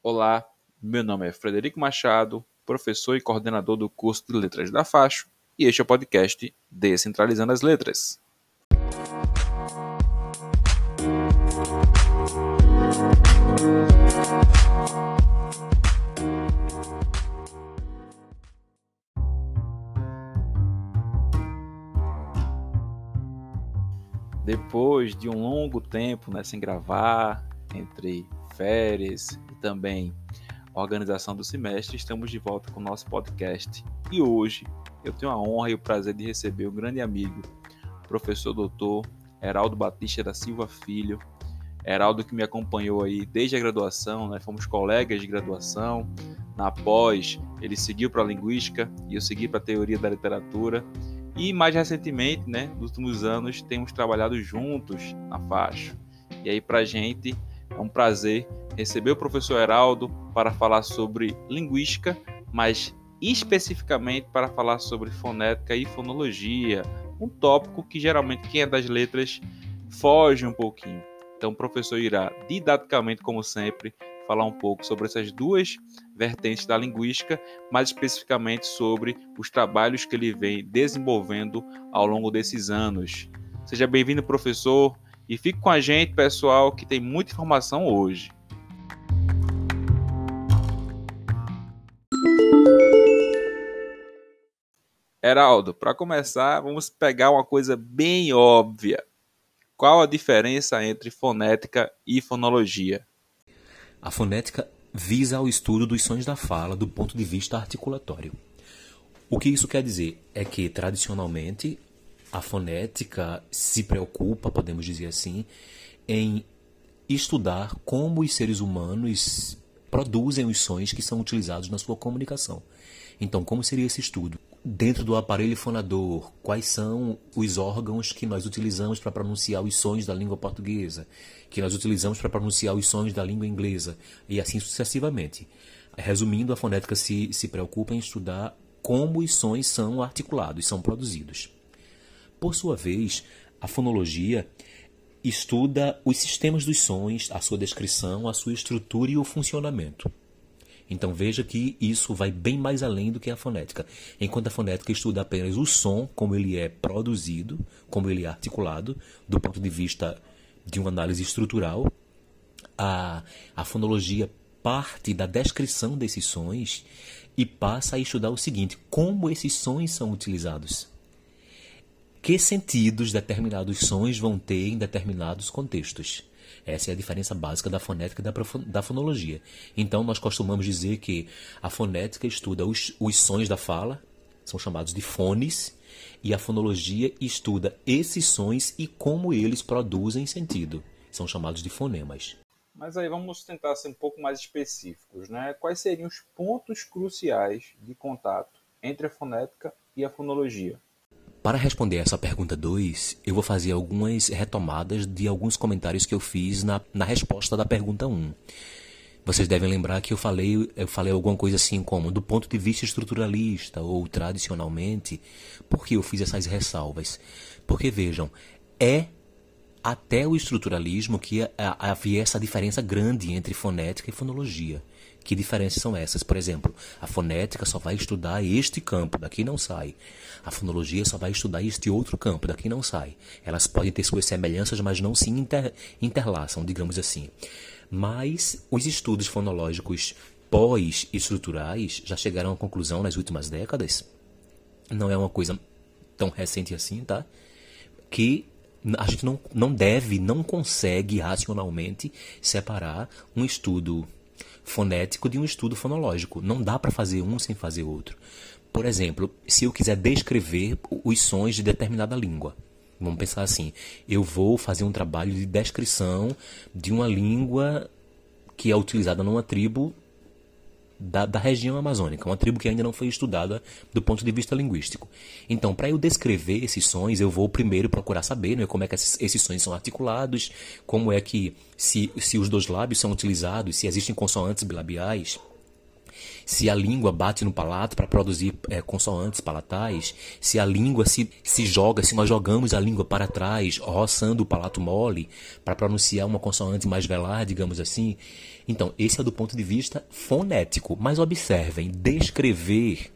Olá, meu nome é Frederico Machado, professor e coordenador do curso de Letras da Facho, e este é o podcast Descentralizando as Letras. Depois de um longo tempo né, sem gravar, entre férias e também organização do semestre, estamos de volta com o nosso podcast. E hoje eu tenho a honra e o prazer de receber um grande amigo, professor doutor Heraldo Batista da Silva Filho. Heraldo que me acompanhou aí desde a graduação, né? fomos colegas de graduação. Na pós, ele seguiu para a linguística e eu segui para a teoria da literatura. E mais recentemente, né, nos últimos anos, temos trabalhado juntos na faixa. E aí, para a gente, é um prazer receber o professor Heraldo para falar sobre linguística, mas especificamente para falar sobre fonética e fonologia, um tópico que geralmente quem é das letras foge um pouquinho. Então, o professor irá, didaticamente, como sempre, falar um pouco sobre essas duas vertentes da linguística, mais especificamente sobre os trabalhos que ele vem desenvolvendo ao longo desses anos. Seja bem-vindo, professor. E fique com a gente, pessoal, que tem muita informação hoje. Heraldo, para começar, vamos pegar uma coisa bem óbvia. Qual a diferença entre fonética e fonologia? A fonética visa ao estudo dos sons da fala do ponto de vista articulatório. O que isso quer dizer? É que, tradicionalmente, a fonética se preocupa, podemos dizer assim, em estudar como os seres humanos produzem os sons que são utilizados na sua comunicação. Então, como seria esse estudo? Dentro do aparelho fonador, quais são os órgãos que nós utilizamos para pronunciar os sons da língua portuguesa, que nós utilizamos para pronunciar os sons da língua inglesa, e assim sucessivamente. Resumindo, a fonética se, se preocupa em estudar como os sons são articulados, são produzidos. Por sua vez, a fonologia estuda os sistemas dos sons, a sua descrição, a sua estrutura e o funcionamento. Então veja que isso vai bem mais além do que a fonética. Enquanto a fonética estuda apenas o som, como ele é produzido, como ele é articulado, do ponto de vista de uma análise estrutural, a, a fonologia parte da descrição desses sons e passa a estudar o seguinte: como esses sons são utilizados que sentidos determinados sons vão ter em determinados contextos. Essa é a diferença básica da fonética e da, fonologia. Então, nós costumamos dizer que a fonética estuda os, os sons da fala, são chamados de fones, e a fonologia estuda esses sons e como eles produzem sentido, são chamados de fonemas. Mas aí vamos tentar ser um pouco mais específicos, né? Quais seriam os pontos cruciais de contato entre a fonética e a fonologia? Para responder essa pergunta 2, eu vou fazer algumas retomadas de alguns comentários que eu fiz na, na resposta da pergunta 1. Um. Vocês devem lembrar que eu falei, eu falei alguma coisa assim como, do ponto de vista estruturalista ou tradicionalmente, por que eu fiz essas ressalvas? Porque vejam, é até o estruturalismo que havia essa diferença grande entre fonética e fonologia. Que diferenças são essas? Por exemplo, a fonética só vai estudar este campo, daqui não sai. A fonologia só vai estudar este outro campo, daqui não sai. Elas podem ter suas semelhanças, mas não se inter, interlaçam, digamos assim. Mas os estudos fonológicos pós-estruturais já chegaram à conclusão nas últimas décadas, não é uma coisa tão recente assim, tá? Que a gente não, não deve, não consegue racionalmente separar um estudo fonético de um estudo fonológico. Não dá para fazer um sem fazer outro. Por exemplo, se eu quiser descrever os sons de determinada língua, vamos pensar assim: eu vou fazer um trabalho de descrição de uma língua que é utilizada numa tribo da, da, região amazônica, uma tribo que ainda não foi estudada do ponto de vista linguístico. Então, para eu descrever esses sons, eu vou primeiro procurar saber né, como é que esses, esses, sons são articulados, como é que, se, se os dois lábios são utilizados, se existem consoantes bilabiais. se a língua bate no palato para produzir é, consoantes palatais, se a língua se, se joga, se nós jogamos a língua para trás, roçando o palato mole, para pronunciar uma consoante mais velar, digamos assim. Então, esse é do ponto de vista fonético. Mas observem, descrever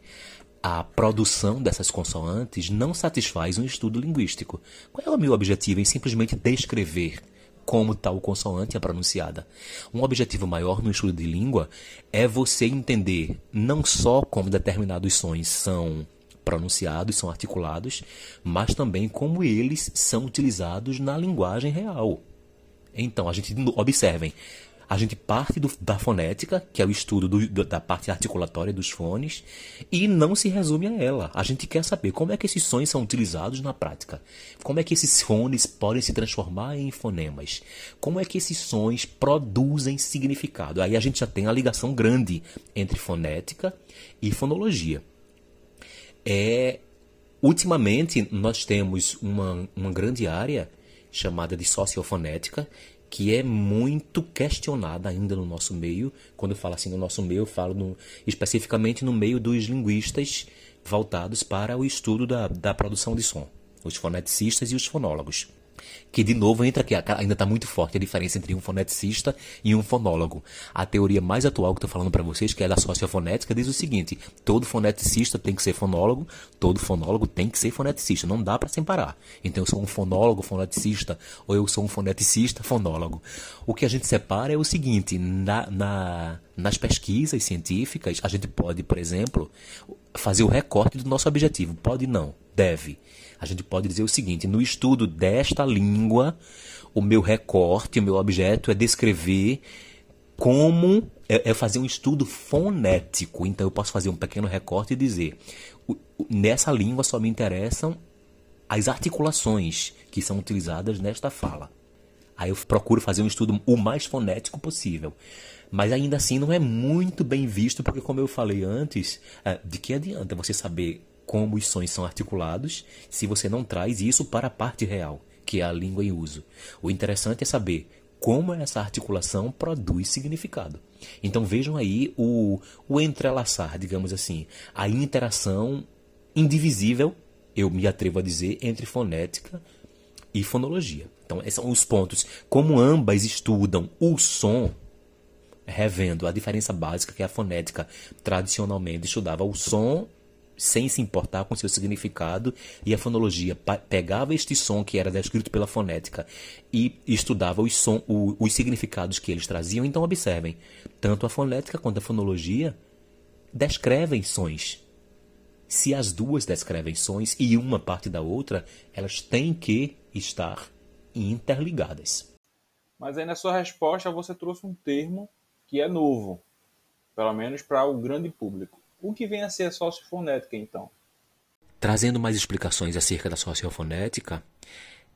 a produção dessas consoantes não satisfaz um estudo linguístico. Qual é o meu objetivo em simplesmente descrever como tal consoante é pronunciada. Um objetivo maior no estudo de língua é você entender não só como determinados sons são pronunciados, são articulados, mas também como eles são utilizados na linguagem real. Então, a gente observem, a gente parte do, da fonética, que é o estudo do, da parte articulatória dos fones, e não se resume a ela. A gente quer saber como é que esses sons são utilizados na prática. Como é que esses fones podem se transformar em fonemas. Como é que esses sons produzem significado. Aí a gente já tem a ligação grande entre fonética e fonologia. É, ultimamente, nós temos uma, uma grande área chamada de sociofonética, que é muito questionada ainda no nosso meio. Quando eu falo assim no nosso meio, eu falo no, especificamente no meio dos linguistas voltados para o estudo da, da produção de som, os foneticistas e os fonólogos que de novo entra aqui, ainda está muito forte a diferença entre um foneticista e um fonólogo. A teoria mais atual que estou falando para vocês, que é da sociofonética, diz o seguinte: todo foneticista tem que ser fonólogo, todo fonólogo tem que ser foneticista, não dá para separar. Então eu sou um fonólogo, foneticista, ou eu sou um foneticista, fonólogo. O que a gente separa é o seguinte: na, na, nas pesquisas científicas, a gente pode, por exemplo, fazer o recorte do nosso objetivo. Pode não, deve a gente pode dizer o seguinte: no estudo desta língua, o meu recorte, o meu objeto é descrever como é, é fazer um estudo fonético. Então eu posso fazer um pequeno recorte e dizer: nessa língua só me interessam as articulações que são utilizadas nesta fala. Aí eu procuro fazer um estudo o mais fonético possível. Mas ainda assim não é muito bem visto, porque como eu falei antes, é, de que adianta você saber como os sons são articulados se você não traz isso para a parte real, que é a língua em uso. O interessante é saber como essa articulação produz significado. Então vejam aí o, o entrelaçar, digamos assim, a interação indivisível, eu me atrevo a dizer, entre fonética e fonologia. Então, esses são os pontos. Como ambas estudam o som, revendo a diferença básica que a fonética tradicionalmente estudava o som sem se importar com seu significado, e a fonologia pegava este som que era descrito pela fonética e estudava os, som, o, os significados que eles traziam. Então, observem, tanto a fonética quanto a fonologia descrevem sons. Se as duas descrevem sons e uma parte da outra, elas têm que estar interligadas. Mas aí na sua resposta você trouxe um termo que é novo, pelo menos para o grande público. O que vem a ser a sociofonética, então? Trazendo mais explicações acerca da sociofonética,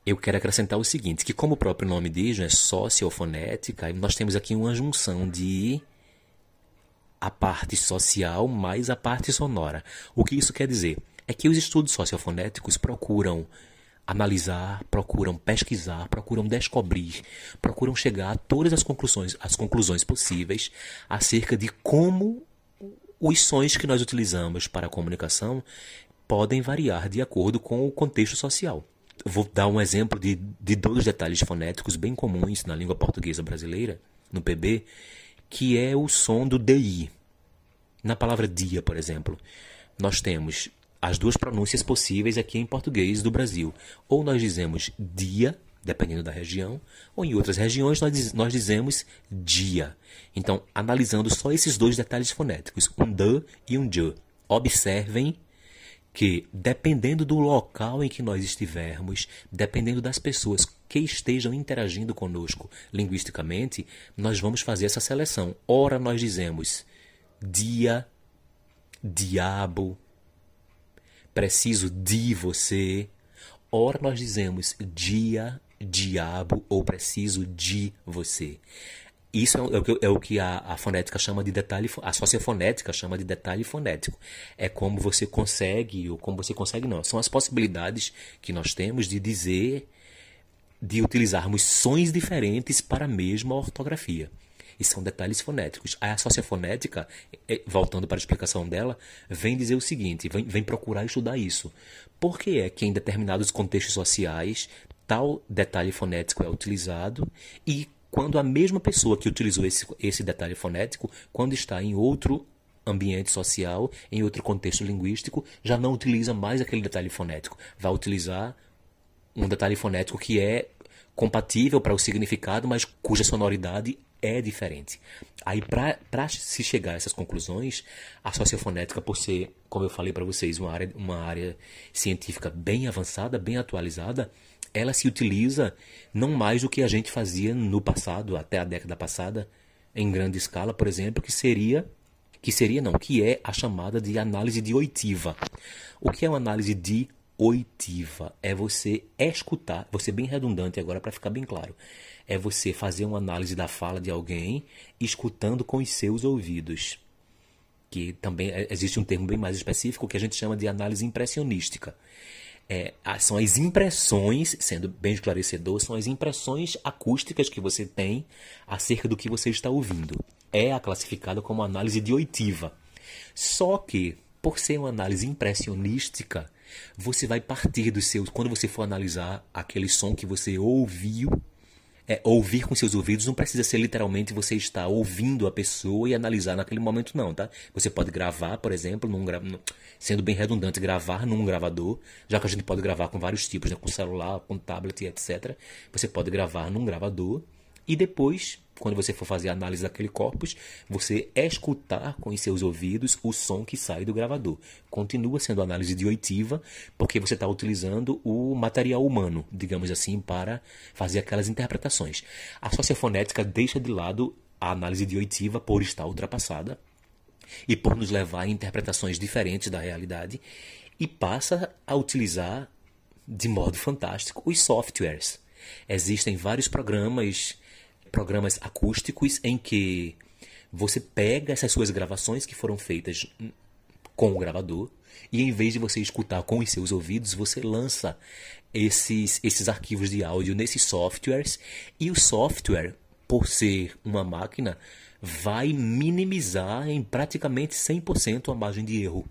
eu quero acrescentar o seguinte, que como o próprio nome diz, é sociofonética, nós temos aqui uma junção de a parte social mais a parte sonora. O que isso quer dizer? É que os estudos sociofonéticos procuram analisar, procuram pesquisar, procuram descobrir, procuram chegar a todas as conclusões, as conclusões possíveis acerca de como os sons que nós utilizamos para a comunicação podem variar de acordo com o contexto social. Vou dar um exemplo de, de dois detalhes fonéticos bem comuns na língua portuguesa brasileira, no PB, que é o som do DI. Na palavra dia, por exemplo, nós temos as duas pronúncias possíveis aqui em português do Brasil. Ou nós dizemos dia, dependendo da região, ou em outras regiões nós, nós dizemos dia. Então, analisando só esses dois detalhes fonéticos, um d e um j, observem que, dependendo do local em que nós estivermos, dependendo das pessoas que estejam interagindo conosco linguisticamente, nós vamos fazer essa seleção. Ora, nós dizemos dia, diabo, preciso de você. Ora, nós dizemos dia, diabo ou preciso de você. Isso é o que, é o que a, a, fonética chama de detalhe, a sociofonética chama de detalhe fonético. É como você consegue, ou como você consegue não, são as possibilidades que nós temos de dizer, de utilizarmos sons diferentes para a mesma ortografia. e são detalhes fonéticos. A sociofonética, é, voltando para a explicação dela, vem dizer o seguinte, vem, vem procurar estudar isso. Por que é que em determinados contextos sociais tal detalhe fonético é utilizado e quando a mesma pessoa que utilizou esse, esse detalhe fonético, quando está em outro ambiente social, em outro contexto linguístico, já não utiliza mais aquele detalhe fonético. Vai utilizar um detalhe fonético que é compatível para o significado, mas cuja sonoridade é diferente. Aí, para se chegar a essas conclusões, a sociofonética, por ser, como eu falei para vocês, uma área, uma área científica bem avançada, bem atualizada, ela se utiliza não mais do que a gente fazia no passado, até a década passada, em grande escala, por exemplo, que seria que seria não, que é a chamada de análise de oitiva. O que é uma análise de oitiva? É você escutar, você bem redundante agora para ficar bem claro. É você fazer uma análise da fala de alguém escutando com os seus ouvidos. Que também é, existe um termo bem mais específico que a gente chama de análise impressionística. É, são as impressões, sendo bem esclarecedor, são as impressões acústicas que você tem acerca do que você está ouvindo. É a classificada como análise de oitiva. Só que, por ser uma análise impressionística, você vai partir dos seus. Quando você for analisar aquele som que você ouviu, é, ouvir com seus ouvidos não precisa ser literalmente você estar ouvindo a pessoa e analisar naquele momento, não, tá? Você pode gravar, por exemplo, num, sendo bem redundante, gravar num gravador, já que a gente pode gravar com vários tipos, né? com celular, com tablet, etc. Você pode gravar num gravador e depois quando você for fazer a análise daquele corpus, você escutar com os seus ouvidos o som que sai do gravador. Continua sendo análise de oitiva, porque você está utilizando o material humano, digamos assim, para fazer aquelas interpretações. A sociofonética deixa de lado a análise de oitiva por estar ultrapassada e por nos levar a interpretações diferentes da realidade e passa a utilizar de modo fantástico os softwares. Existem vários programas programas acústicos em que você pega essas suas gravações que foram feitas com o gravador e em vez de você escutar com os seus ouvidos, você lança esses, esses arquivos de áudio nesses softwares e o software, por ser uma máquina, vai minimizar em praticamente 100% a margem de erro.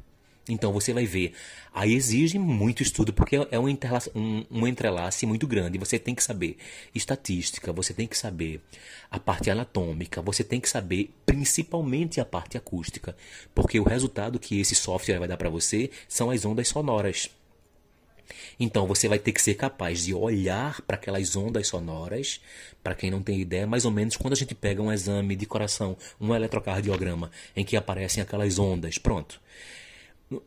Então você vai ver. Aí exige muito estudo, porque é um, um, um entrelace muito grande. Você tem que saber estatística, você tem que saber a parte anatômica, você tem que saber principalmente a parte acústica. Porque o resultado que esse software vai dar para você são as ondas sonoras. Então você vai ter que ser capaz de olhar para aquelas ondas sonoras. Para quem não tem ideia, mais ou menos quando a gente pega um exame de coração, um eletrocardiograma, em que aparecem aquelas ondas, pronto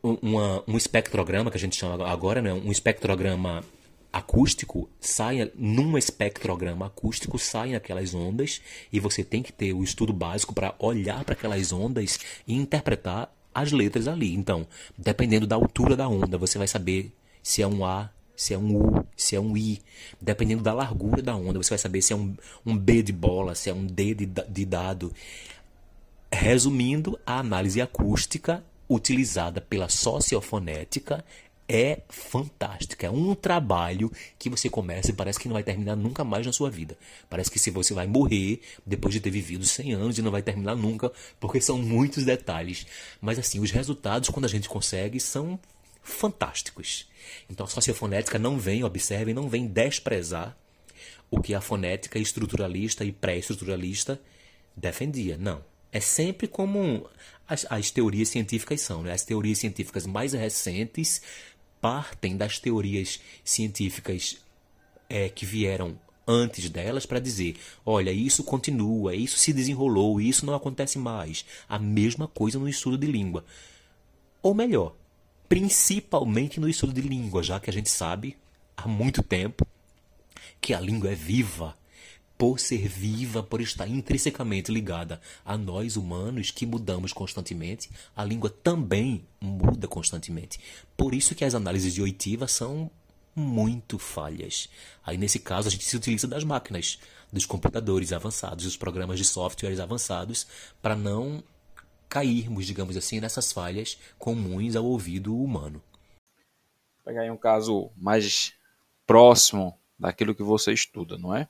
uma, um espectrograma, que a gente chama agora, né? um espectrograma acústico, saia num espectrograma acústico, saem aquelas ondas e você tem que ter o estudo básico para olhar para aquelas ondas e interpretar as letras ali. Então, dependendo da altura da onda, você vai saber se é um A, se é um U, se é um I. Dependendo da largura da onda, você vai saber se é um, um B de bola, se é um D de, de dado. Resumindo, a análise acústica utilizada pela sociofonética é fantástica. É um trabalho que você começa e parece que não vai terminar nunca mais na sua vida. Parece que se você vai morrer depois de ter vivido 100 anos e não vai terminar nunca, porque são muitos detalhes. Mas assim, os resultados quando a gente consegue são fantásticos. Então a sociofonética não vem, observem, não vem desprezar o que a fonética estruturalista e pré-estruturalista defendia. Não. É sempre como as, as teorias científicas são. Né? As teorias científicas mais recentes partem das teorias científicas é, que vieram antes delas para dizer: olha, isso continua, isso se desenrolou, isso não acontece mais. A mesma coisa no estudo de língua. Ou melhor, principalmente no estudo de língua, já que a gente sabe há muito tempo que a língua é viva, por ser viva, por estar intrinsecamente ligada a nós humanos que mudamos constantemente, a língua também muda constantemente. Por isso que as análises de oitiva são muito falhas. Aí nesse caso a gente se utiliza das máquinas, dos computadores avançados, dos programas de softwares avançados, para não cairmos, digamos assim, nessas falhas comuns ao ouvido humano. Vou pegar aí um caso mais próximo daquilo que você estuda, não é?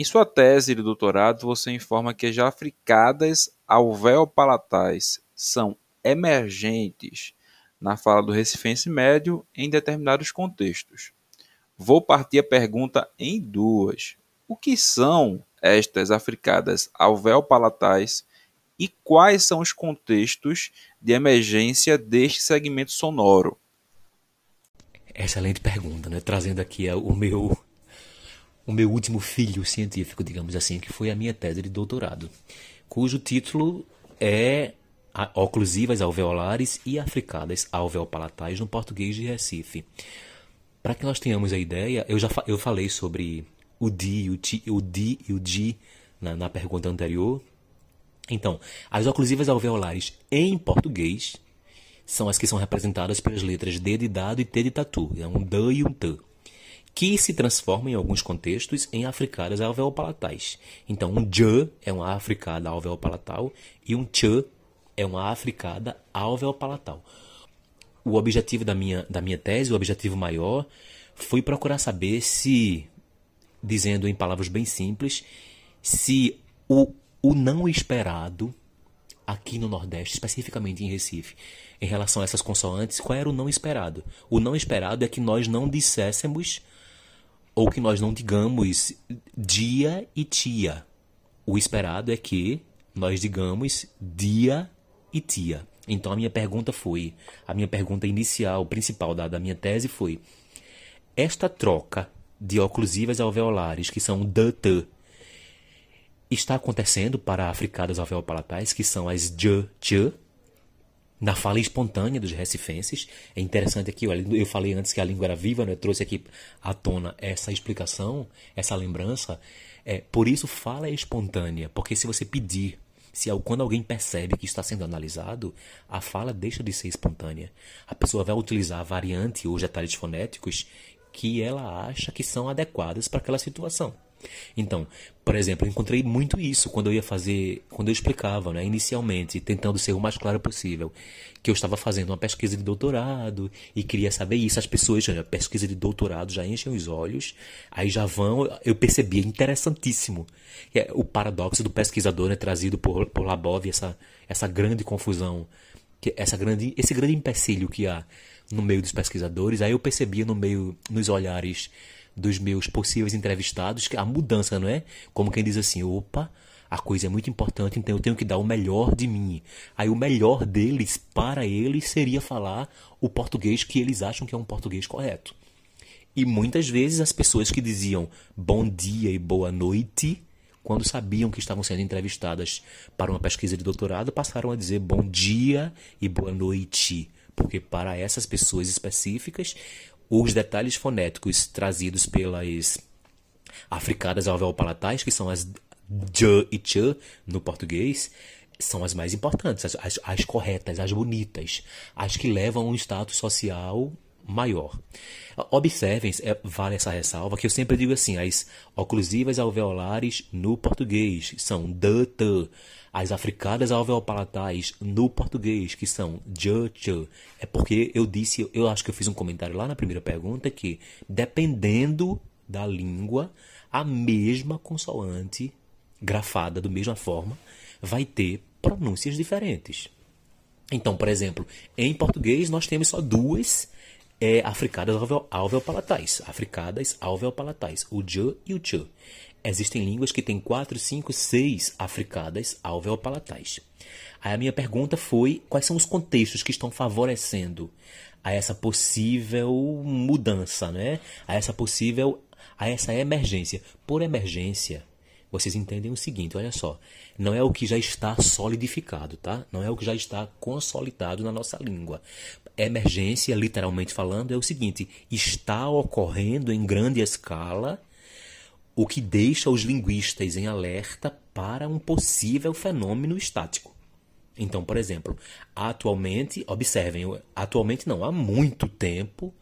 Em sua tese de doutorado, você informa que as africadas alveopalatais são emergentes na fala do recifense médio em determinados contextos. Vou partir a pergunta em duas. O que são estas africadas alveopalatais e quais são os contextos de emergência deste segmento sonoro? Excelente pergunta, né? Trazendo aqui o meu o meu último filho científico, digamos assim, que foi a minha tese de doutorado, cujo título é Oclusivas alveolares e africadas alveopalatais no português de Recife. Para que nós tenhamos a ideia, eu já fa eu falei sobre o di, o, ti, o di e o di na, na pergunta anterior. Então, as oclusivas alveolares em português são as que são representadas pelas letras D de dado e T de tatu. É um D e um T que se transforma em alguns contextos em africadas alveopalatais. Então, um J é uma africada alveopalatal e um Ch é uma africada alveopalatal. O objetivo da minha, da minha tese, o objetivo maior, foi procurar saber se, dizendo em palavras bem simples, se o, o não esperado aqui no Nordeste, especificamente em Recife, em relação a essas consoantes, qual era o não esperado? O não esperado é que nós não disséssemos ou que nós não digamos dia e tia. O esperado é que nós digamos dia e tia. Então a minha pergunta foi, a minha pergunta inicial, principal da, da minha tese foi: esta troca de oclusivas alveolares, que são DT, está acontecendo para africadas alveopalatais, que são as J, J, na fala espontânea dos recifenses. É interessante aqui, eu falei antes que a língua era viva, né? eu trouxe aqui à tona essa explicação, essa lembrança. É, por isso, fala é espontânea, porque se você pedir, se quando alguém percebe que está sendo analisado, a fala deixa de ser espontânea. A pessoa vai utilizar a variante ou detalhes fonéticos que ela acha que são adequadas para aquela situação. Então, por exemplo, eu encontrei muito isso quando eu ia fazer, quando eu explicava, né, inicialmente, tentando ser o mais claro possível, que eu estava fazendo uma pesquisa de doutorado e queria saber isso. As pessoas, a pesquisa de doutorado já enchem os olhos, aí já vão, eu percebi, é interessantíssimo. É o paradoxo do pesquisador, né, trazido por, por Labov, essa, essa grande confusão, que essa grande, esse grande empecilho que há no meio dos pesquisadores, aí eu percebia no meio, nos olhares dos meus possíveis entrevistados, a mudança, não é? Como quem diz assim, opa, a coisa é muito importante, então eu tenho que dar o melhor de mim. Aí o melhor deles, para eles, seria falar o português que eles acham que é um português correto. E muitas vezes as pessoas que diziam bom dia e boa noite, quando sabiam que estavam sendo entrevistadas para uma pesquisa de doutorado, passaram a dizer bom dia e boa noite. Porque para essas pessoas específicas, os detalhes fonéticos trazidos pelas africadas alveopalatais, que são as j e ch no português, são as mais importantes, as, as, as corretas, as bonitas, as que levam um status social maior. Observem, é, vale essa ressalva, que eu sempre digo assim, as oclusivas alveolares no português são d, t, as africadas alveopalatais no português, que são j, ch, é porque eu disse, eu acho que eu fiz um comentário lá na primeira pergunta, que dependendo da língua, a mesma consoante grafada da mesma forma vai ter pronúncias diferentes. Então, por exemplo, em português nós temos só duas é, africadas alveopalatais. Africadas alveopalatais, o j e o ch. Existem línguas que têm quatro, cinco, seis africadas alveopalatais. Aí a minha pergunta foi: quais são os contextos que estão favorecendo a essa possível mudança, né? A essa possível, a essa emergência. Por emergência, vocês entendem o seguinte, olha só, não é o que já está solidificado, tá? Não é o que já está consolidado na nossa língua. Emergência, literalmente falando, é o seguinte: está ocorrendo em grande escala o que deixa os linguistas em alerta para um possível fenômeno estático. Então, por exemplo, atualmente, observem, atualmente não, há muito tempo,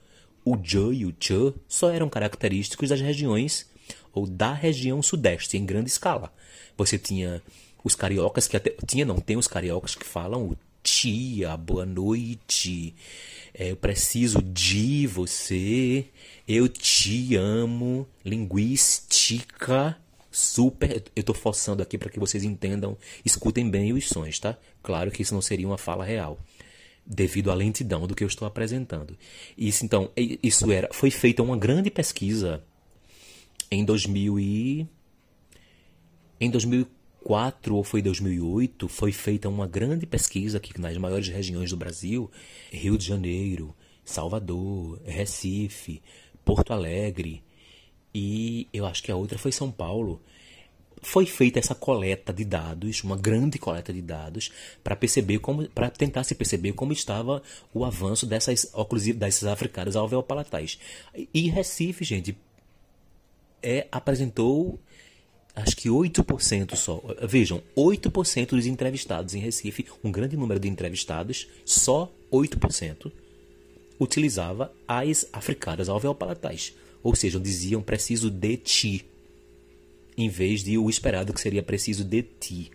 o J e o Ch só eram característicos das regiões ou da região sudeste em grande escala. Você tinha os cariocas que até tinha não tem os cariocas que falam o tia, boa noite. É, eu preciso de você. Eu te amo. Linguística super. Eu estou forçando aqui para que vocês entendam, escutem bem os sons, tá? Claro que isso não seria uma fala real, devido à lentidão do que eu estou apresentando. Isso então, isso era, foi feita uma grande pesquisa em 2000 e em 2004 ou foi 2008, foi feita uma grande pesquisa aqui nas maiores regiões do Brasil, Rio de Janeiro, Salvador, Recife, Porto Alegre, e eu acho que a outra foi São Paulo. Foi feita essa coleta de dados, uma grande coleta de dados, para perceber como, para tentar se perceber como estava o avanço dessas óculos dessas africanas alveopalatais. E Recife, gente, é apresentou acho que 8% só. Vejam, 8% dos entrevistados em Recife, um grande número de entrevistados, só 8% utilizava as africanas alveopalatais. Ou seja, diziam preciso de ti, em vez de o esperado que seria preciso de ti.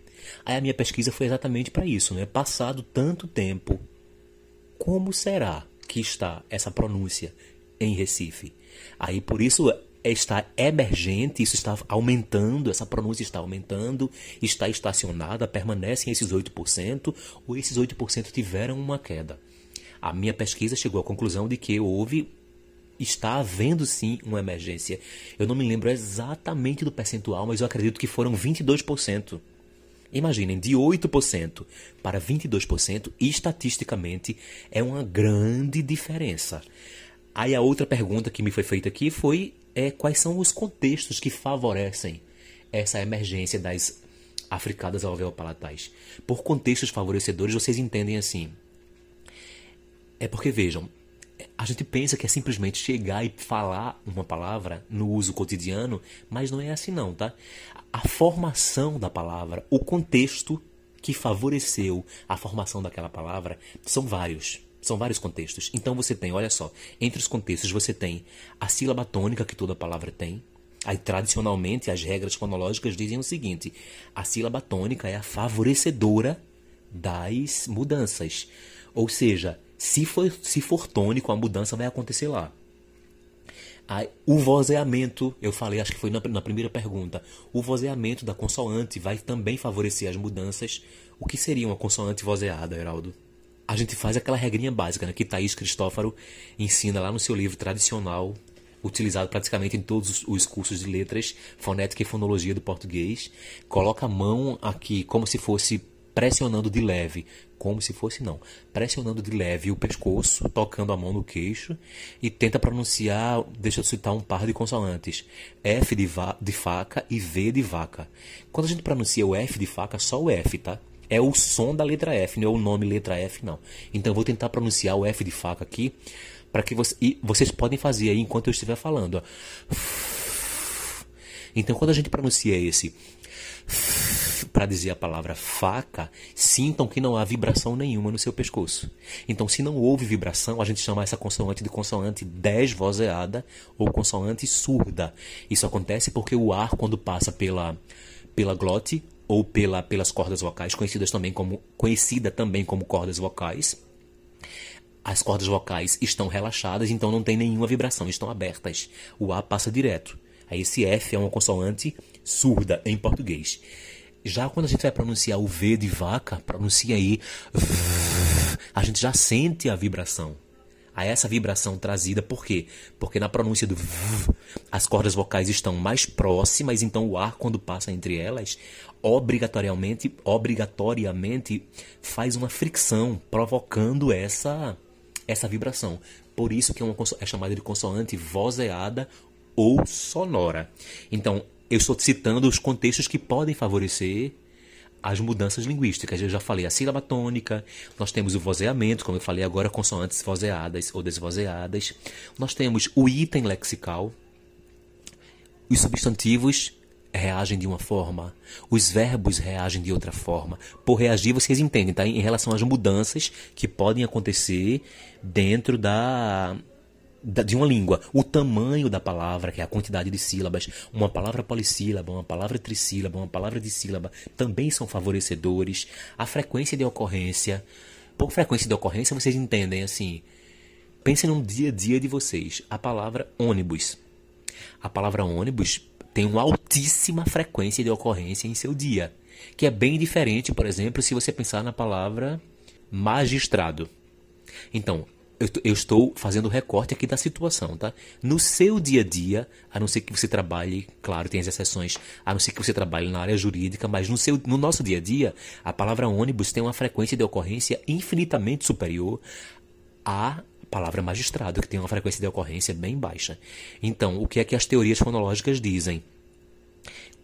Aí a minha pesquisa foi exatamente para isso, né? Passado tanto tempo, como será que está essa pronúncia em Recife? Aí por isso está emergente, isso está aumentando, essa pronúncia está aumentando, está estacionada, permanecem esses 8%, ou esses 8% tiveram uma queda. A minha pesquisa chegou à conclusão de que houve está havendo sim uma emergência. Eu não me lembro exatamente do percentual, mas eu acredito que foram 22%. Imaginem, de 8% para 22%, estatisticamente, é uma grande diferença. Aí a outra pergunta que me foi feita aqui foi é, quais são os contextos que favorecem essa emergência das africadas alveopalatais. Por contextos favorecedores, vocês entendem assim. É porque, vejam, a gente pensa que é simplesmente chegar e falar uma palavra no uso cotidiano, mas não é assim não, tá? A formação da palavra, o contexto que favoreceu a formação daquela palavra são vários. São vários contextos. Então você tem, olha só, entre os contextos você tem a sílaba tônica que toda palavra tem. Aí tradicionalmente as regras fonológicas dizem o seguinte: a sílaba tônica é a favorecedora das mudanças. Ou seja, se for, se for tônico, a mudança vai acontecer lá. Aí, o vozeamento, eu falei, acho que foi na, na, primeira pergunta. O vozeamento da consoante vai também favorecer as mudanças. O que seria uma consoante vozeada, Heraldo? A gente faz aquela regrinha básica, né, que Thaís Cristófaro ensina lá no seu livro tradicional, utilizado praticamente em todos os cursos de letras, fonética e fonologia do português. Coloca a mão aqui como se fosse pressionando de leve como se fosse não, pressionando de leve o pescoço, tocando a mão no queixo e tenta pronunciar, deixa eu citar um par de consoantes, F de, de faca e V de vaca. Quando a gente pronuncia o F de faca, só o F, tá? É o som da letra F, não é o nome letra F, não. Então eu vou tentar pronunciar o F de faca aqui, para que você, e vocês podem fazer aí enquanto eu estiver falando. Ó. Então quando a gente pronuncia esse para dizer a palavra faca, sintam que não há vibração nenhuma no seu pescoço. Então, se não houve vibração, a gente chama essa consoante de consoante desvozeada ou consoante surda. Isso acontece porque o ar, quando passa pela, pela glote ou pela, pelas cordas vocais, conhecidas também como, conhecida também como cordas vocais, as cordas vocais estão relaxadas, então não tem nenhuma vibração, estão abertas. O ar passa direto. Aí esse F é uma consoante surda em português. Já quando a gente vai pronunciar o V de vaca, pronuncia aí, a gente já sente a vibração. A essa vibração trazida por quê? Porque na pronúncia do v, as cordas vocais estão mais próximas, então o ar quando passa entre elas, obrigatoriamente, obrigatoriamente faz uma fricção, provocando essa essa vibração. Por isso que é, uma, é chamada de consoante vozeada ou sonora. Então, eu estou citando os contextos que podem favorecer as mudanças linguísticas. Eu já falei a sílaba tônica, nós temos o vozeamento, como eu falei agora, consoantes vozeadas ou desvozeadas. Nós temos o item lexical. Os substantivos reagem de uma forma, os verbos reagem de outra forma. Por reagir, vocês entendem, tá? Em relação às mudanças que podem acontecer dentro da de uma língua, o tamanho da palavra, que é a quantidade de sílabas, uma palavra polissílaba, uma palavra trissílaba, uma palavra de sílaba, também são favorecedores, a frequência de ocorrência, Por frequência de ocorrência, vocês entendem assim. Pensem no dia a dia de vocês. A palavra ônibus. A palavra ônibus tem uma altíssima frequência de ocorrência em seu dia, que é bem diferente, por exemplo, se você pensar na palavra magistrado. Então, eu, estou fazendo recorte aqui da situação, tá? No seu dia a dia, a não ser que você trabalhe, claro, tem as exceções, a não ser que você trabalhe na área jurídica, mas no, seu, no nosso dia a dia, a palavra ônibus tem uma frequência de ocorrência infinitamente superior à palavra magistrado, que tem uma frequência de ocorrência bem baixa. Então, o que é que as teorias fonológicas dizem?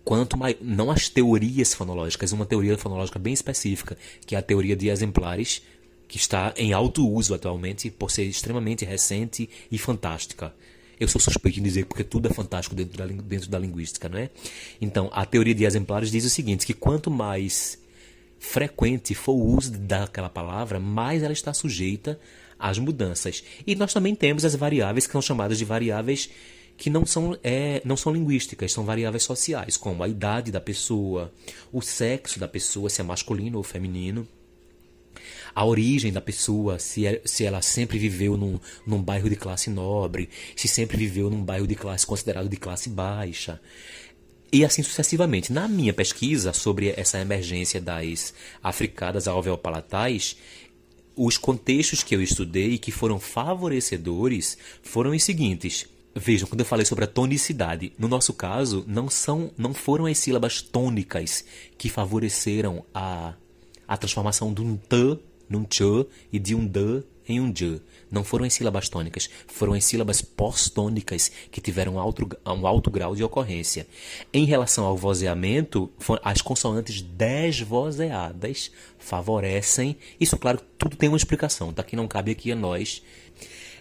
Quanto mais, não as teorias fonológicas, uma teoria fonológica bem específica, que é a teoria de exemplares que está em alto uso atualmente por ser extremamente recente e fantástica. Eu sou suspeito em dizer porque tudo é fantástico dentro da, dentro da linguística, não é? Então, a teoria de exemplares diz o seguinte, que quanto mais frequente for o uso daquela palavra, mais ela está sujeita às mudanças. E nós também temos as variáveis que são chamadas de variáveis que não são, é, não são linguísticas, são variáveis sociais, como a idade da pessoa, o sexo da pessoa, se é masculino ou feminino a origem da pessoa, se, é, se ela sempre viveu num, num bairro de classe nobre, se sempre viveu num bairro de classe considerado de classe baixa. E assim sucessivamente. Na minha pesquisa sobre essa emergência das africadas alveopalatais, os contextos que eu estudei que foram favorecedores foram os seguintes. Vejam, quando eu falei sobre a tonicidade, no nosso caso, não são, não foram as sílabas tônicas que favoreceram a, a transformação de um t num ch e de um d em um j. Não foram em sílabas tônicas, foram em sílabas pós-tônicas que tiveram alto, um alto grau de ocorrência. Em relação ao vozeamento, as consoantes desvozeadas favorecem. Isso, claro, tudo tem uma explicação, tá? Que não cabe aqui a nós.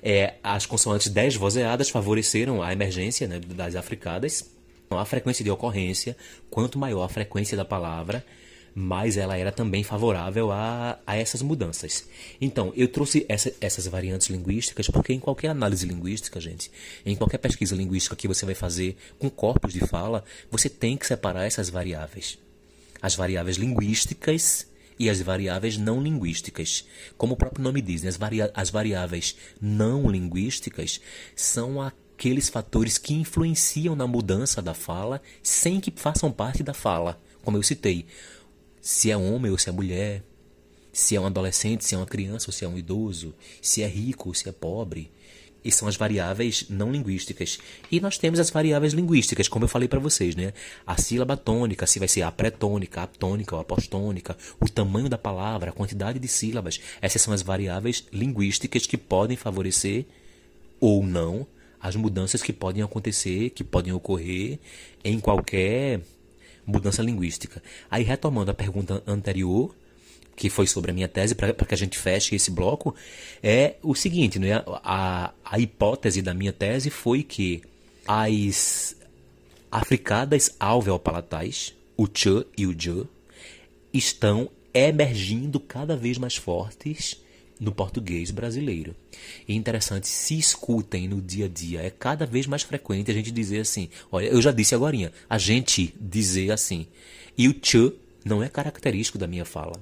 É, as consoantes desvozeadas favoreceram a emergência né, das africadas. A frequência de ocorrência, quanto maior a frequência da palavra, mas ela era também favorável a, a essas mudanças. Então, eu trouxe essa, essas variantes linguísticas porque em qualquer análise linguística, gente, em qualquer pesquisa linguística que você vai fazer com corpos de fala, você tem que separar essas variáveis. As variáveis linguísticas e as variáveis não linguísticas. Como o próprio nome diz, né? as, varia as variáveis não linguísticas são aqueles fatores que influenciam na mudança da fala sem que façam parte da fala, como eu citei se é homem ou se é mulher, se é um adolescente, se é uma criança ou se é um idoso, se é rico ou se é pobre. E são as variáveis não linguísticas. E nós temos as variáveis linguísticas, como eu falei para vocês, né? A sílaba tônica, se vai ser a pré-tônica, a tônica ou a pós-tônica, o tamanho da palavra, a quantidade de sílabas. Essas são as variáveis linguísticas que podem favorecer ou não as mudanças que podem acontecer, que podem ocorrer em qualquer mudança linguística. Aí, retomando a pergunta anterior, que foi sobre a minha tese, para que a gente feche esse bloco, é o seguinte: né? a, a hipótese da minha tese foi que as africadas alveopalatais, o ch e o j, estão emergindo cada vez mais fortes no português brasileiro. E interessante, se escutem no dia a dia. É cada vez mais frequente a gente dizer assim. Olha, eu já disse agora, a gente dizer assim. E o ch não é característico da minha fala.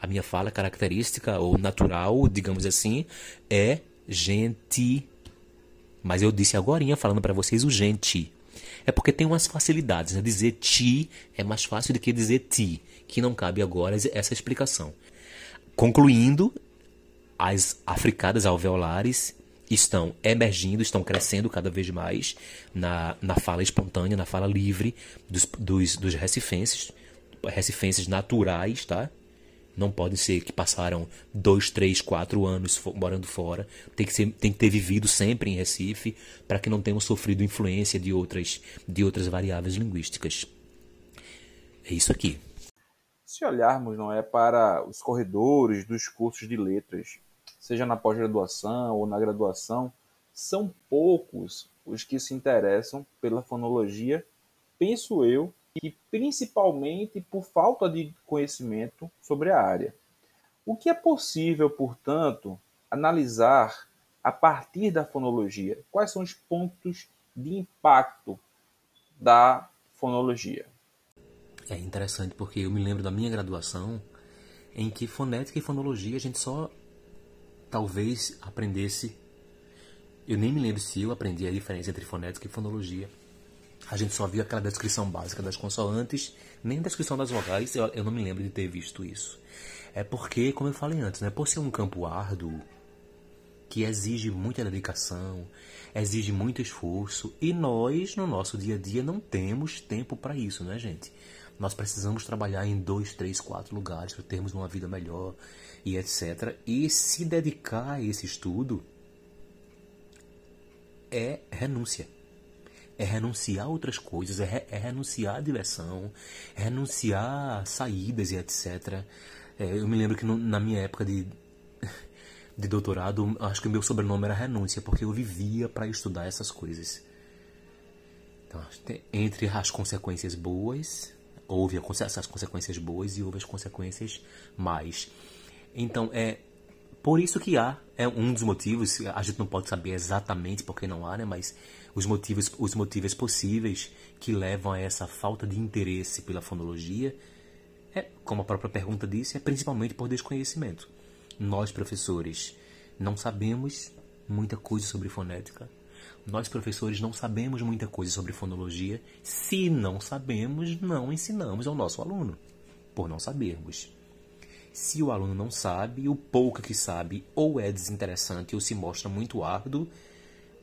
A minha fala característica ou natural, digamos assim, é gente. Mas eu disse agora falando para vocês o gente. É porque tem umas facilidades, né? Dizer ti é mais fácil do que dizer ti, que não cabe agora essa explicação. Concluindo, as africadas alveolares estão emergindo, estão crescendo cada vez mais na, na fala espontânea, na fala livre dos, dos, dos recifenses, recifenses naturais, tá? Não podem ser que passaram dois, três, quatro anos morando fora. Tem que, ser, tem que ter vivido sempre em Recife para que não tenham sofrido influência de outras, de outras variáveis linguísticas. É isso aqui. Se olharmos, não é, para os corredores dos cursos de letras seja na pós-graduação ou na graduação, são poucos os que se interessam pela fonologia, penso eu, e principalmente por falta de conhecimento sobre a área. O que é possível, portanto, analisar a partir da fonologia? Quais são os pontos de impacto da fonologia? É interessante porque eu me lembro da minha graduação em que fonética e fonologia a gente só talvez aprendesse. Eu nem me lembro se eu aprendi a diferença entre fonética e fonologia. A gente só viu aquela descrição básica das consoantes, nem descrição das vogais, eu, eu não me lembro de ter visto isso. É porque, como eu falei antes, né, por ser um campo árduo, que exige muita dedicação, exige muito esforço, e nós, no nosso dia a dia, não temos tempo para isso, né, gente? Nós precisamos trabalhar em dois, três, quatro lugares para termos uma vida melhor e etc. E se dedicar a esse estudo é renúncia. É renunciar a outras coisas, é, re, é renunciar à diversão, é renunciar a saídas e etc. É, eu me lembro que no, na minha época de, de doutorado, acho que o meu sobrenome era Renúncia, porque eu vivia para estudar essas coisas. Então, entre as consequências boas, houve essas consequências boas e houve as consequências mais. Então, é por isso que há, é um dos motivos, a gente não pode saber exatamente porque não há, né, mas os motivos, os motivos possíveis que levam a essa falta de interesse pela fonologia é, como a própria pergunta disse, é principalmente por desconhecimento. Nós, professores, não sabemos muita coisa sobre fonética. Nós, professores, não sabemos muita coisa sobre fonologia. Se não sabemos, não ensinamos ao nosso aluno, por não sabermos. Se o aluno não sabe, o pouco que sabe ou é desinteressante ou se mostra muito árduo,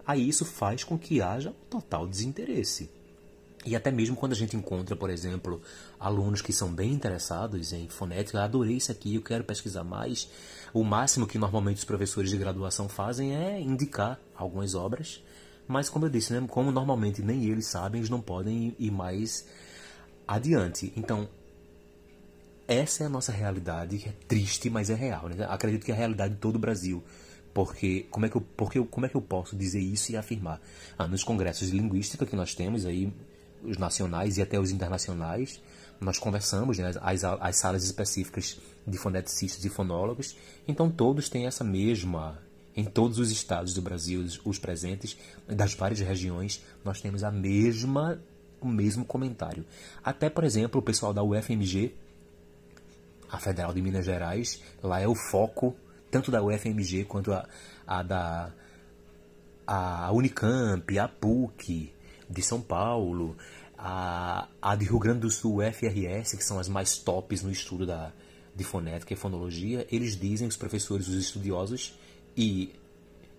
aí isso faz com que haja um total desinteresse. E até mesmo quando a gente encontra, por exemplo, alunos que são bem interessados em fonética, adorei isso aqui, eu quero pesquisar mais. O máximo que normalmente os professores de graduação fazem é indicar algumas obras, mas como eu disse, né, como normalmente nem eles sabem, eles não podem ir mais adiante. Então, essa é a nossa realidade, que é triste, mas é real. Né? Acredito que é a realidade de todo o Brasil. Porque como é que eu, porque, como é que eu posso dizer isso e afirmar? Ah, nos congressos de linguística que nós temos aí, os nacionais e até os internacionais, nós conversamos, né, as, as salas específicas de foneticistas e fonólogos, então todos têm essa mesma, em todos os estados do Brasil, os presentes, das várias regiões, nós temos a mesma, o mesmo comentário. Até, por exemplo, o pessoal da UFMG, a Federal de Minas Gerais, lá é o foco, tanto da UFMG quanto a, a da a Unicamp, a PUC, de São Paulo, a, a de Rio Grande do Sul, FRS, que são as mais tops no estudo da, de fonética e fonologia, eles dizem, os professores, os estudiosos e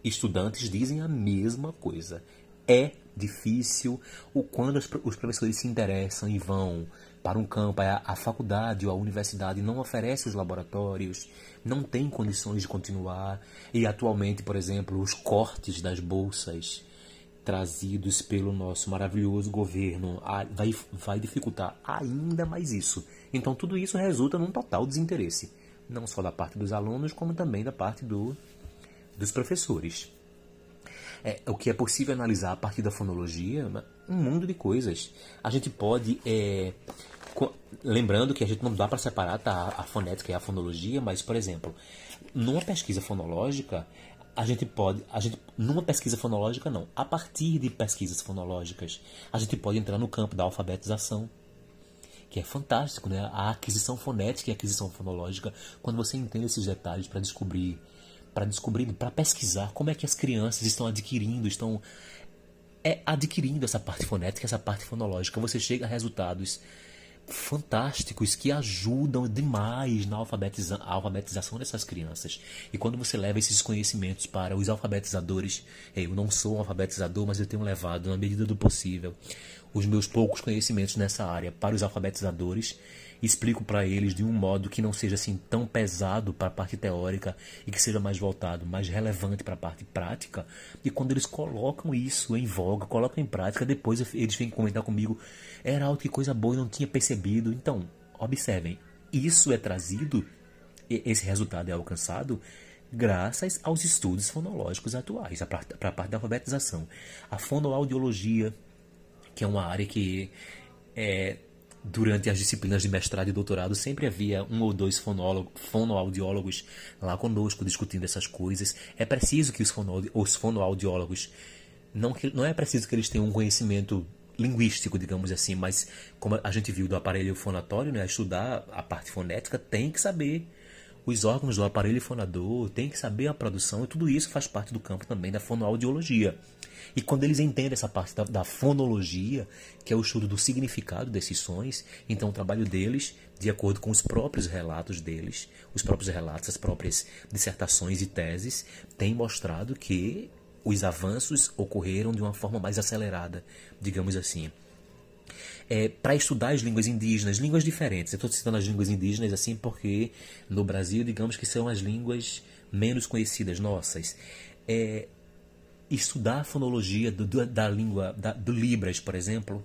estudantes dizem a mesma coisa. É difícil o quando os, professores se interessam e vão para um campo, a, a faculdade ou a universidade não oferece os laboratórios, não tem condições de continuar e atualmente, por exemplo, os cortes das bolsas trazidos pelo nosso maravilhoso governo vai, vai dificultar ainda mais isso. Então tudo isso resulta num total desinteresse, não só da parte dos alunos, como também da parte do, dos professores. É, o que é possível analisar a partir da fonologia, né, um mundo de coisas. A gente pode, é, lembrando que a gente não dá para separar tá, a fonética e a fonologia, mas, por exemplo, numa pesquisa fonológica, a gente pode, a gente, numa pesquisa fonológica não, a partir de pesquisas fonológicas, a gente pode entrar no campo da alfabetização, que é fantástico, né? A aquisição fonética e a aquisição fonológica, quando você entende esses detalhes para descobrir, para descobrir, para pesquisar como é que as crianças estão adquirindo, estão é adquirindo essa parte fonética, essa parte fonológica, você chega a resultados fantásticos que ajudam demais na alfabetiza alfabetização dessas crianças. E quando você leva esses conhecimentos para os alfabetizadores, eu não sou um alfabetizador, mas eu tenho levado, na medida do possível, os meus poucos conhecimentos nessa área para os alfabetizadores explico para eles de um modo que não seja assim tão pesado para a parte teórica e que seja mais voltado, mais relevante para a parte prática. E quando eles colocam isso em voga, colocam em prática, depois eles vêm comentar comigo: era algo que coisa boa, eu não tinha percebido. Então, observem, isso é trazido, esse resultado é alcançado graças aos estudos fonológicos atuais, para a parte da alfabetização. A fonoaudiologia, que é uma área que é, durante as disciplinas de mestrado e doutorado sempre havia um ou dois fonoaudiólogos lá conosco discutindo essas coisas. É preciso que os, fono, os fonoaudiólogos não, não é preciso que eles tenham um conhecimento linguístico, digamos assim, mas como a gente viu do aparelho fonatório, né, estudar a parte fonética, tem que saber os órgãos do aparelho fonador têm que saber a produção e tudo isso faz parte do campo também da fonoaudiologia. E quando eles entendem essa parte da, da, fonologia, que é o estudo do significado desses sons, então o trabalho deles, de acordo com os próprios relatos deles, os próprios relatos, as próprias dissertações e teses, tem mostrado que os avanços ocorreram de uma forma mais acelerada, digamos assim. É, para estudar as línguas indígenas, línguas diferentes. Eu estou citando as línguas indígenas assim porque no Brasil, digamos que são as línguas menos conhecidas nossas. É, estudar a fonologia do, do, da língua da, do Libras, por exemplo,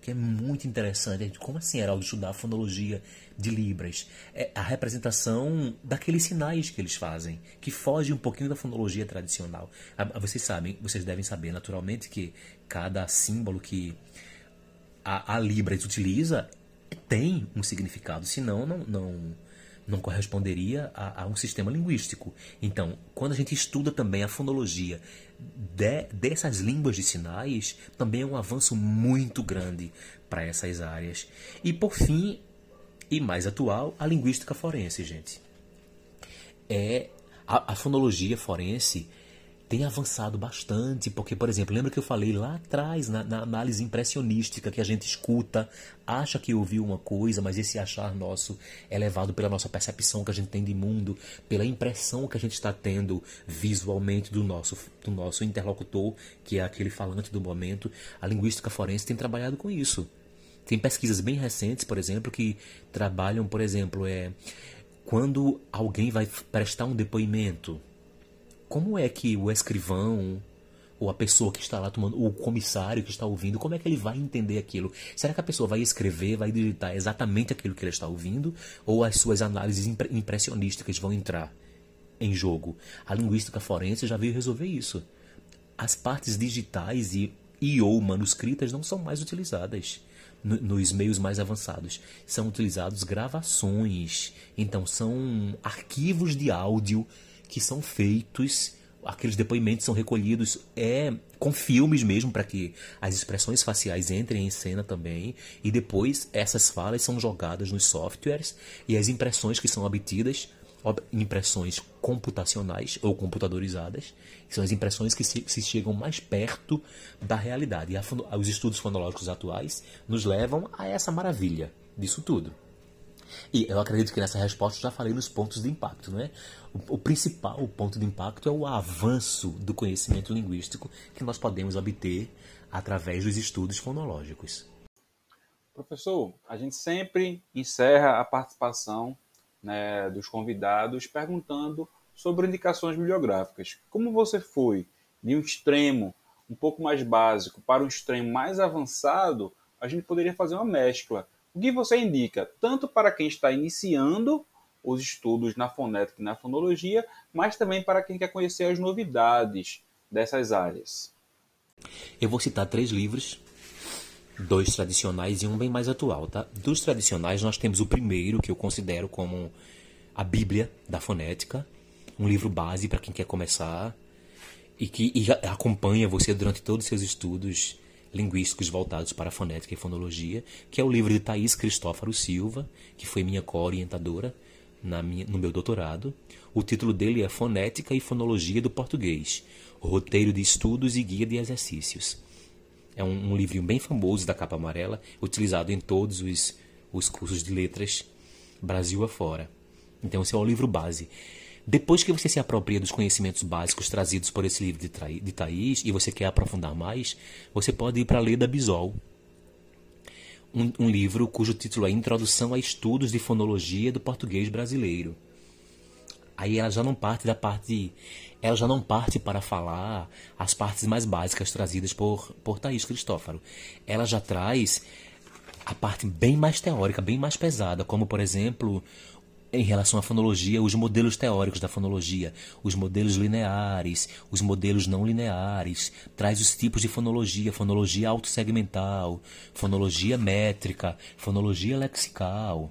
que é muito interessante. Como assim era estudar a fonologia de Libras? É a representação daqueles sinais que eles fazem, que foge um pouquinho da fonologia tradicional. Vocês sabem, vocês devem saber naturalmente que cada símbolo que a, a Libras utiliza tem um significado, senão não, não não corresponderia a, a, um sistema linguístico. Então, quando a gente estuda também a fonologia de, dessas línguas de sinais, também é um avanço muito grande para essas áreas. E por fim, e mais atual, a linguística forense, gente. É a, a fonologia forense tem avançado bastante, porque, por exemplo, lembra que eu falei lá atrás, na, na, análise impressionística, que a gente escuta, acha que ouviu uma coisa, mas esse achar nosso é levado pela nossa percepção que a gente tem de mundo, pela impressão que a gente está tendo visualmente do nosso, do nosso interlocutor, que é aquele falante do momento. A linguística forense tem trabalhado com isso. Tem pesquisas bem recentes, por exemplo, que trabalham, por exemplo, é quando alguém vai prestar um depoimento como é que o escrivão ou a pessoa que está lá tomando, o comissário que está ouvindo, como é que ele vai entender aquilo? Será que a pessoa vai escrever, vai digitar exatamente aquilo que ele está ouvindo, ou as suas análises impressionísticas vão entrar em jogo? A linguística forense já veio resolver isso. As partes digitais e, e ou manuscritas não são mais utilizadas nos meios mais avançados. São utilizados gravações, então são arquivos de áudio que são feitos, aqueles depoimentos são recolhidos é com filmes mesmo para que as expressões faciais entrem em cena também e depois essas falas são jogadas nos softwares e as impressões que são obtidas impressões computacionais ou computadorizadas, que são as impressões que se, se chegam mais perto da realidade. E a, os estudos fonológicos atuais nos levam a essa maravilha disso tudo. E eu acredito que nessa resposta já falei nos pontos de impacto, não é? O, o principal ponto de impacto é o avanço do conhecimento linguístico que nós podemos obter através dos estudos fonológicos. Professor, a gente sempre encerra a participação né, dos convidados perguntando sobre indicações bibliográficas. Como você foi de um extremo um pouco mais básico para um extremo mais avançado, a gente poderia fazer uma mescla o que você indica, tanto para quem está iniciando os estudos na fonética e na fonologia, mas também para quem quer conhecer as novidades dessas áreas? Eu vou citar três livros, dois tradicionais e um bem mais atual, tá? Dos tradicionais nós temos o primeiro que eu considero como a Bíblia da fonética, um livro base para quem quer começar e que e acompanha você durante todos os seus estudos linguísticos voltados para a fonética e fonologia, que é o livro de Thaís Cristófaro Silva, que foi minha co-orientadora no meu doutorado. O título dele é Fonética e Fonologia do Português, Roteiro de Estudos e Guia de Exercícios. É um, um livrinho bem famoso da capa amarela, utilizado em todos os, os cursos de letras Brasil afora. Então, esse é o livro base. Depois que você se apropria dos conhecimentos básicos trazidos por esse livro de, de Thaís e você quer aprofundar mais, você pode ir para Leda Bisol, um, um, livro cujo título é Introdução a Estudos de Fonologia do Português Brasileiro. Aí ela já não parte da parte. Ela já não parte para falar as partes mais básicas trazidas por, por Thaís Cristófaro. Ela já traz a parte bem mais teórica, bem mais pesada, como por exemplo em relação à fonologia, os modelos teóricos da fonologia, os modelos lineares, os modelos não lineares, traz os tipos de fonologia, fonologia autossegmental, fonologia métrica, fonologia lexical.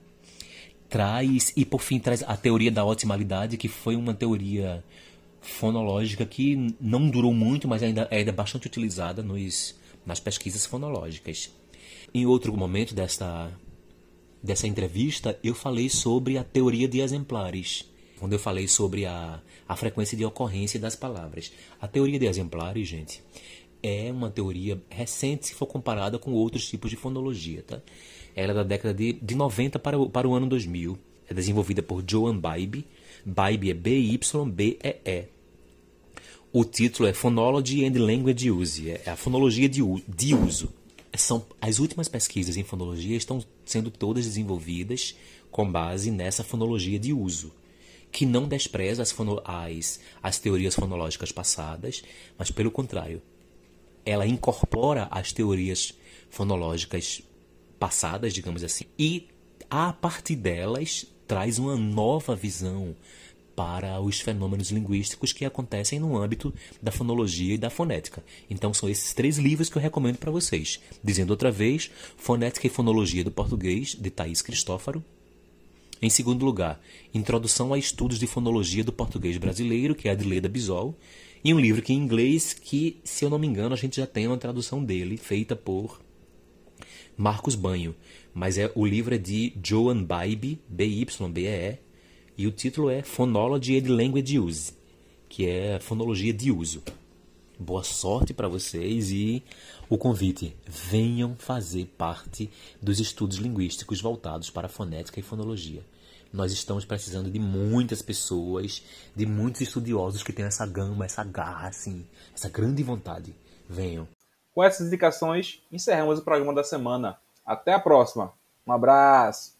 Traz, e por fim, traz a teoria da otimalidade, que foi uma teoria fonológica que não durou muito, mas ainda é bastante utilizada nos, nas pesquisas fonológicas. Em outro momento desta dessa entrevista, eu falei sobre a teoria de exemplares, quando eu falei sobre a, a frequência de ocorrência das palavras. A teoria de exemplares, gente, é uma teoria recente se for comparada com outros tipos de fonologia. Tá? Ela é da década de, de 90 para o, para o ano 2000. É desenvolvida por Joan Bybee. Bybee é B-Y-B-E-E. O título é Phonology and Language Use. É a fonologia de, de uso. São, as últimas pesquisas em fonologia estão sendo todas desenvolvidas com base nessa fonologia de uso que não despreza as, as, as teorias fonológicas passadas, mas pelo contrário, ela incorpora as teorias fonológicas passadas, digamos assim, e a partir delas traz uma nova visão para os fenômenos linguísticos que acontecem no âmbito da fonologia e da fonética. Então são esses três livros que eu recomendo para vocês. Dizendo outra vez, Fonética e Fonologia do Português, de Thaís Cristófaro. Em segundo lugar, Introdução a Estudos de Fonologia do Português Brasileiro, que é de Leda Bisol. E um livro que em inglês, que, se eu não me engano, a gente já tem uma tradução dele, feita por Marcos Banho. Mas é, o livro é de Joan Bybee, B-Y-B-E-E, e o título é Phonology and Language Use, que é fonologia de uso. Boa sorte para vocês e o convite: venham fazer parte dos estudos linguísticos voltados para fonética e fonologia. Nós estamos precisando de muitas pessoas, de muitos estudiosos que tenham essa gama, essa garra, assim, essa grande vontade. Venham. Com essas indicações, encerramos o programa da semana. Até a próxima. Um abraço.